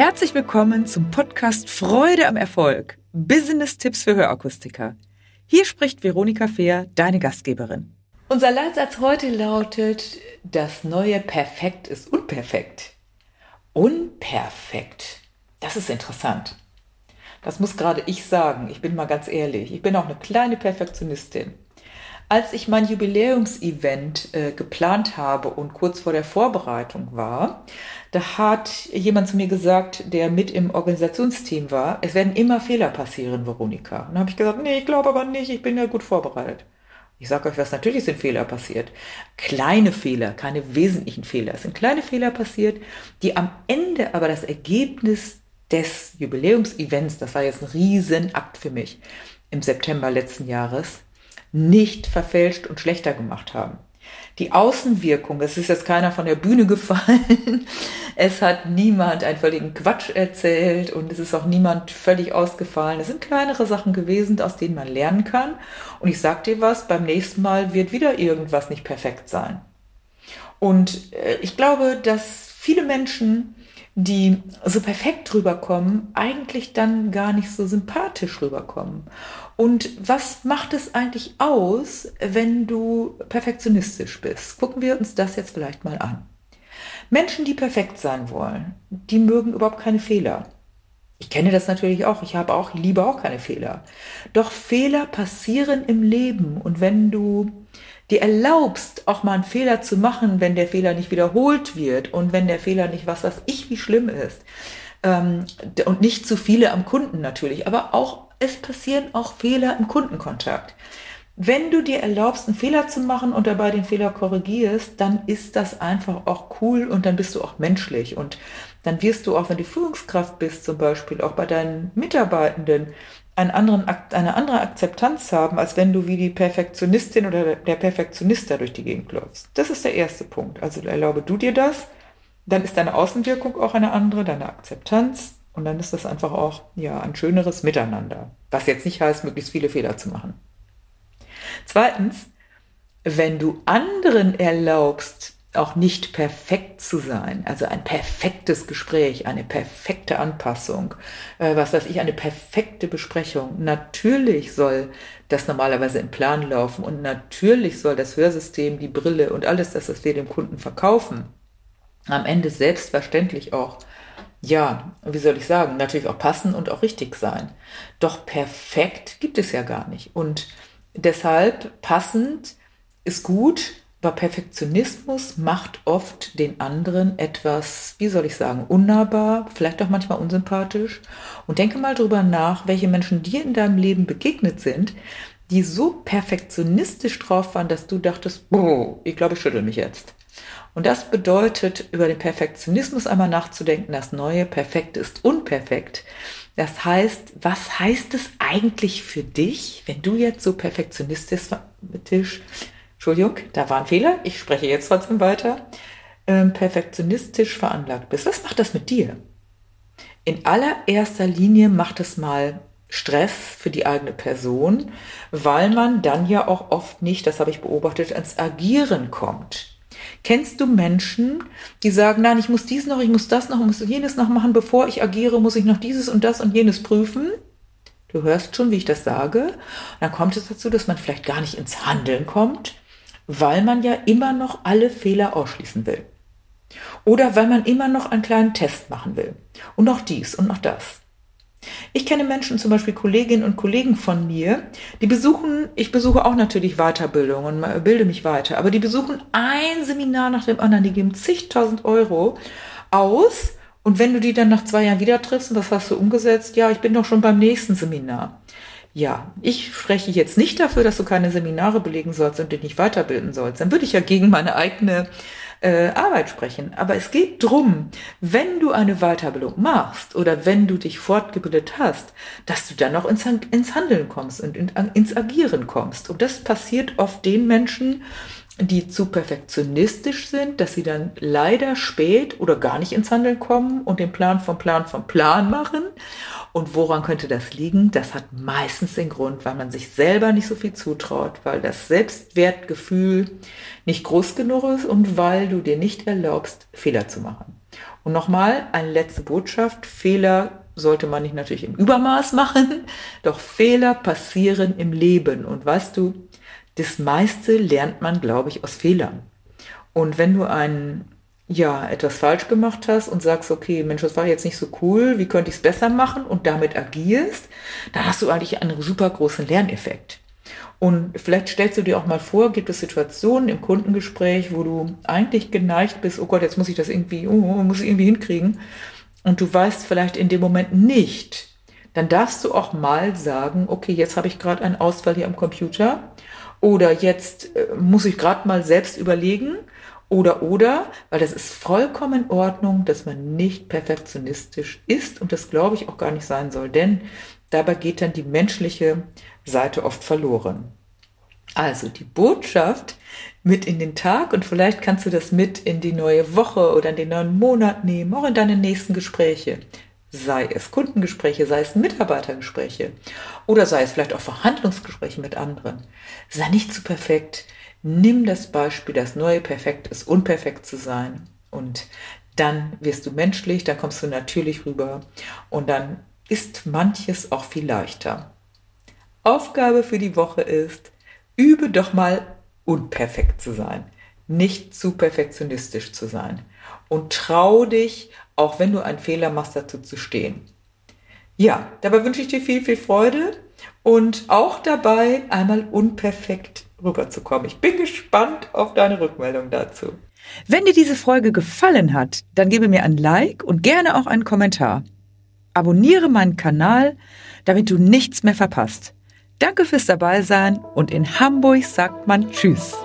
Herzlich willkommen zum Podcast Freude am Erfolg. Business-Tipps für Hörakustiker. Hier spricht Veronika Fehr, deine Gastgeberin. Unser Leitsatz heute lautet, das neue Perfekt ist unperfekt. Unperfekt. Das ist interessant. Das muss gerade ich sagen. Ich bin mal ganz ehrlich. Ich bin auch eine kleine Perfektionistin. Als ich mein Jubiläumsevent äh, geplant habe und kurz vor der Vorbereitung war, da hat jemand zu mir gesagt, der mit im Organisationsteam war, es werden immer Fehler passieren, Veronika. Und dann habe ich gesagt, nee, ich glaube aber nicht, ich bin ja gut vorbereitet. Ich sage euch was, natürlich sind Fehler passiert. Kleine Fehler, keine wesentlichen Fehler. Es sind kleine Fehler passiert, die am Ende aber das Ergebnis des Jubiläumsevents, das war jetzt ein Riesenakt für mich, im September letzten Jahres, nicht verfälscht und schlechter gemacht haben. Die Außenwirkung, es ist jetzt keiner von der Bühne gefallen, es hat niemand einen völligen Quatsch erzählt und es ist auch niemand völlig ausgefallen. Es sind kleinere Sachen gewesen, aus denen man lernen kann. Und ich sag dir was, beim nächsten Mal wird wieder irgendwas nicht perfekt sein. Und äh, ich glaube, dass viele Menschen die so perfekt rüberkommen, eigentlich dann gar nicht so sympathisch rüberkommen. Und was macht es eigentlich aus, wenn du perfektionistisch bist? Gucken wir uns das jetzt vielleicht mal an. Menschen, die perfekt sein wollen, die mögen überhaupt keine Fehler. Ich kenne das natürlich auch. Ich habe auch lieber auch keine Fehler. Doch Fehler passieren im Leben. Und wenn du dir erlaubst, auch mal einen Fehler zu machen, wenn der Fehler nicht wiederholt wird und wenn der Fehler nicht was, was ich wie schlimm ist. Ähm, und nicht zu viele am Kunden natürlich, aber auch, es passieren auch Fehler im Kundenkontakt. Wenn du dir erlaubst, einen Fehler zu machen und dabei den Fehler korrigierst, dann ist das einfach auch cool und dann bist du auch menschlich und dann wirst du auch, wenn du Führungskraft bist, zum Beispiel auch bei deinen Mitarbeitenden, einen anderen, eine andere Akzeptanz haben, als wenn du wie die Perfektionistin oder der Perfektionist da durch die Gegend läufst. Das ist der erste Punkt. Also erlaube du dir das, dann ist deine Außenwirkung auch eine andere, deine Akzeptanz und dann ist das einfach auch ja ein schöneres Miteinander. Was jetzt nicht heißt, möglichst viele Fehler zu machen. Zweitens, wenn du anderen erlaubst, auch nicht perfekt zu sein, also ein perfektes Gespräch, eine perfekte Anpassung, äh, was weiß ich, eine perfekte Besprechung. Natürlich soll das normalerweise im Plan laufen und natürlich soll das Hörsystem, die Brille und alles das, was wir dem Kunden verkaufen, am Ende selbstverständlich auch, ja, wie soll ich sagen, natürlich auch passen und auch richtig sein. Doch perfekt gibt es ja gar nicht. Und deshalb passend ist gut, aber Perfektionismus macht oft den anderen etwas, wie soll ich sagen, unnahbar, vielleicht auch manchmal unsympathisch. Und denke mal drüber nach, welche Menschen dir in deinem Leben begegnet sind, die so perfektionistisch drauf waren, dass du dachtest, boah, ich glaube, ich schüttel mich jetzt. Und das bedeutet, über den Perfektionismus einmal nachzudenken, das Neue perfekt ist unperfekt. Das heißt, was heißt es eigentlich für dich, wenn du jetzt so perfektionistisch Entschuldigung, da war ein Fehler, ich spreche jetzt trotzdem weiter, ähm, perfektionistisch veranlagt bist. Was macht das mit dir? In allererster Linie macht es mal Stress für die eigene Person, weil man dann ja auch oft nicht, das habe ich beobachtet, ans Agieren kommt. Kennst du Menschen, die sagen, nein, ich muss dies noch, ich muss das noch, ich muss jenes noch machen, bevor ich agiere, muss ich noch dieses und das und jenes prüfen? Du hörst schon, wie ich das sage. dann kommt es dazu, dass man vielleicht gar nicht ins Handeln kommt, weil man ja immer noch alle Fehler ausschließen will. Oder weil man immer noch einen kleinen Test machen will. Und noch dies und noch das. Ich kenne Menschen, zum Beispiel Kolleginnen und Kollegen von mir, die besuchen, ich besuche auch natürlich Weiterbildung und bilde mich weiter, aber die besuchen ein Seminar nach dem anderen, die geben zigtausend Euro aus und wenn du die dann nach zwei Jahren wieder triffst und das hast du umgesetzt, ja, ich bin doch schon beim nächsten Seminar. Ja, ich spreche jetzt nicht dafür, dass du keine Seminare belegen sollst und dich nicht weiterbilden sollst. Dann würde ich ja gegen meine eigene äh, Arbeit sprechen. Aber es geht drum, wenn du eine Weiterbildung machst oder wenn du dich fortgebildet hast, dass du dann auch ins, ins Handeln kommst und in, ins Agieren kommst. Und das passiert oft den Menschen, die zu perfektionistisch sind, dass sie dann leider spät oder gar nicht ins Handeln kommen und den Plan vom Plan vom Plan machen. Und woran könnte das liegen? Das hat meistens den Grund, weil man sich selber nicht so viel zutraut, weil das Selbstwertgefühl nicht groß genug ist und weil du dir nicht erlaubst, Fehler zu machen. Und nochmal eine letzte Botschaft. Fehler sollte man nicht natürlich im Übermaß machen, doch Fehler passieren im Leben. Und weißt du, das meiste lernt man, glaube ich, aus Fehlern. Und wenn du ein ja, etwas falsch gemacht hast und sagst, okay, Mensch, das war jetzt nicht so cool, wie könnte ich es besser machen und damit agierst, dann hast du eigentlich einen super großen Lerneffekt. Und vielleicht stellst du dir auch mal vor, gibt es Situationen im Kundengespräch, wo du eigentlich geneigt bist, oh Gott, jetzt muss ich das irgendwie, oh, muss ich irgendwie hinkriegen. Und du weißt vielleicht in dem Moment nicht. Dann darfst du auch mal sagen, okay, jetzt habe ich gerade einen Ausfall hier am Computer. Oder jetzt äh, muss ich gerade mal selbst überlegen, oder, oder, weil das ist vollkommen in Ordnung, dass man nicht perfektionistisch ist und das glaube ich auch gar nicht sein soll, denn dabei geht dann die menschliche Seite oft verloren. Also die Botschaft mit in den Tag und vielleicht kannst du das mit in die neue Woche oder in den neuen Monat nehmen, auch in deine nächsten Gespräche. Sei es Kundengespräche, sei es Mitarbeitergespräche oder sei es vielleicht auch Verhandlungsgespräche mit anderen. Sei nicht zu perfekt, Nimm das Beispiel, das neue Perfekt ist, unperfekt zu sein. Und dann wirst du menschlich, dann kommst du natürlich rüber und dann ist manches auch viel leichter. Aufgabe für die Woche ist, übe doch mal unperfekt zu sein, nicht zu perfektionistisch zu sein und trau dich, auch wenn du einen Fehler machst, dazu zu stehen. Ja, dabei wünsche ich dir viel, viel Freude und auch dabei einmal unperfekt rüberzukommen. Ich bin gespannt auf deine Rückmeldung dazu. Wenn dir diese Folge gefallen hat, dann gebe mir ein Like und gerne auch einen Kommentar. Abonniere meinen Kanal, damit du nichts mehr verpasst. Danke fürs Dabeisein und in Hamburg sagt man Tschüss.